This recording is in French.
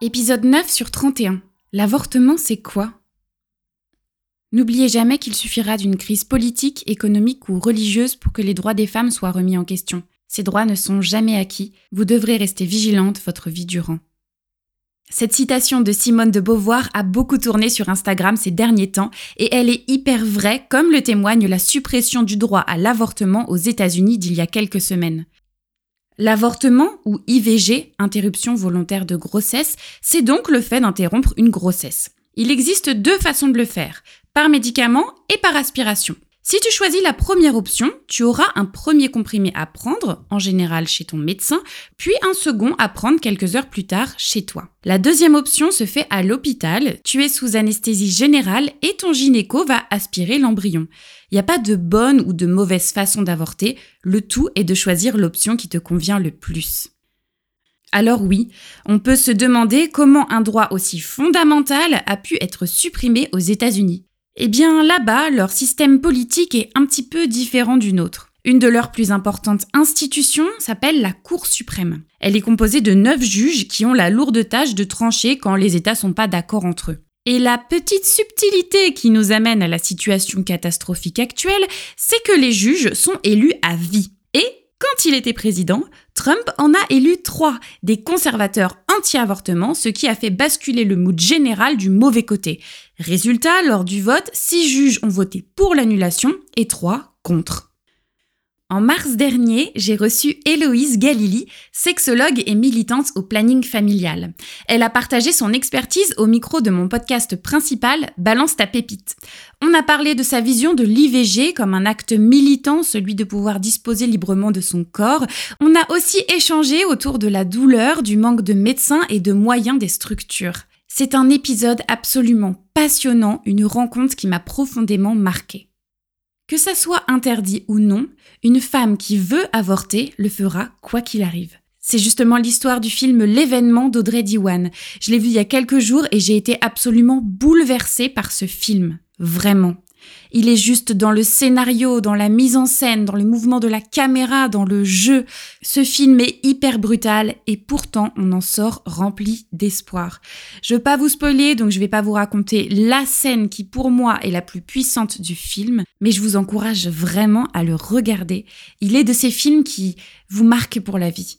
Épisode 9 sur 31. L'avortement, c'est quoi? N'oubliez jamais qu'il suffira d'une crise politique, économique ou religieuse pour que les droits des femmes soient remis en question. Ces droits ne sont jamais acquis, vous devrez rester vigilante votre vie durant. Cette citation de Simone de Beauvoir a beaucoup tourné sur Instagram ces derniers temps et elle est hyper vraie comme le témoigne la suppression du droit à l'avortement aux États-Unis d'il y a quelques semaines. L'avortement, ou IVG, interruption volontaire de grossesse, c'est donc le fait d'interrompre une grossesse. Il existe deux façons de le faire, par médicament et par aspiration. Si tu choisis la première option, tu auras un premier comprimé à prendre, en général chez ton médecin, puis un second à prendre quelques heures plus tard chez toi. La deuxième option se fait à l'hôpital, tu es sous anesthésie générale et ton gynéco va aspirer l'embryon. Il n'y a pas de bonne ou de mauvaise façon d'avorter, le tout est de choisir l'option qui te convient le plus. Alors oui, on peut se demander comment un droit aussi fondamental a pu être supprimé aux États-Unis. Eh bien là-bas, leur système politique est un petit peu différent du nôtre. Une de leurs plus importantes institutions s'appelle la Cour suprême. Elle est composée de neuf juges qui ont la lourde tâche de trancher quand les États sont pas d'accord entre eux. Et la petite subtilité qui nous amène à la situation catastrophique actuelle, c'est que les juges sont élus à vie. Et quand il était président, Trump en a élu trois, des conservateurs anti-avortement, ce qui a fait basculer le mood général du mauvais côté. Résultat, lors du vote, six juges ont voté pour l'annulation et trois contre. En mars dernier, j'ai reçu Héloïse Galili, sexologue et militante au planning familial. Elle a partagé son expertise au micro de mon podcast principal, Balance ta pépite. On a parlé de sa vision de l'IVG comme un acte militant, celui de pouvoir disposer librement de son corps. On a aussi échangé autour de la douleur, du manque de médecins et de moyens des structures. C'est un épisode absolument passionnant, une rencontre qui m'a profondément marquée. Que ça soit interdit ou non, une femme qui veut avorter le fera quoi qu'il arrive. C'est justement l'histoire du film L'événement d'Audrey Diwan. Je l'ai vu il y a quelques jours et j'ai été absolument bouleversée par ce film. Vraiment. Il est juste dans le scénario, dans la mise en scène, dans le mouvement de la caméra, dans le jeu. Ce film est hyper brutal et pourtant on en sort rempli d'espoir. Je veux pas vous spoiler donc je vais pas vous raconter la scène qui pour moi est la plus puissante du film, mais je vous encourage vraiment à le regarder. Il est de ces films qui vous marquent pour la vie.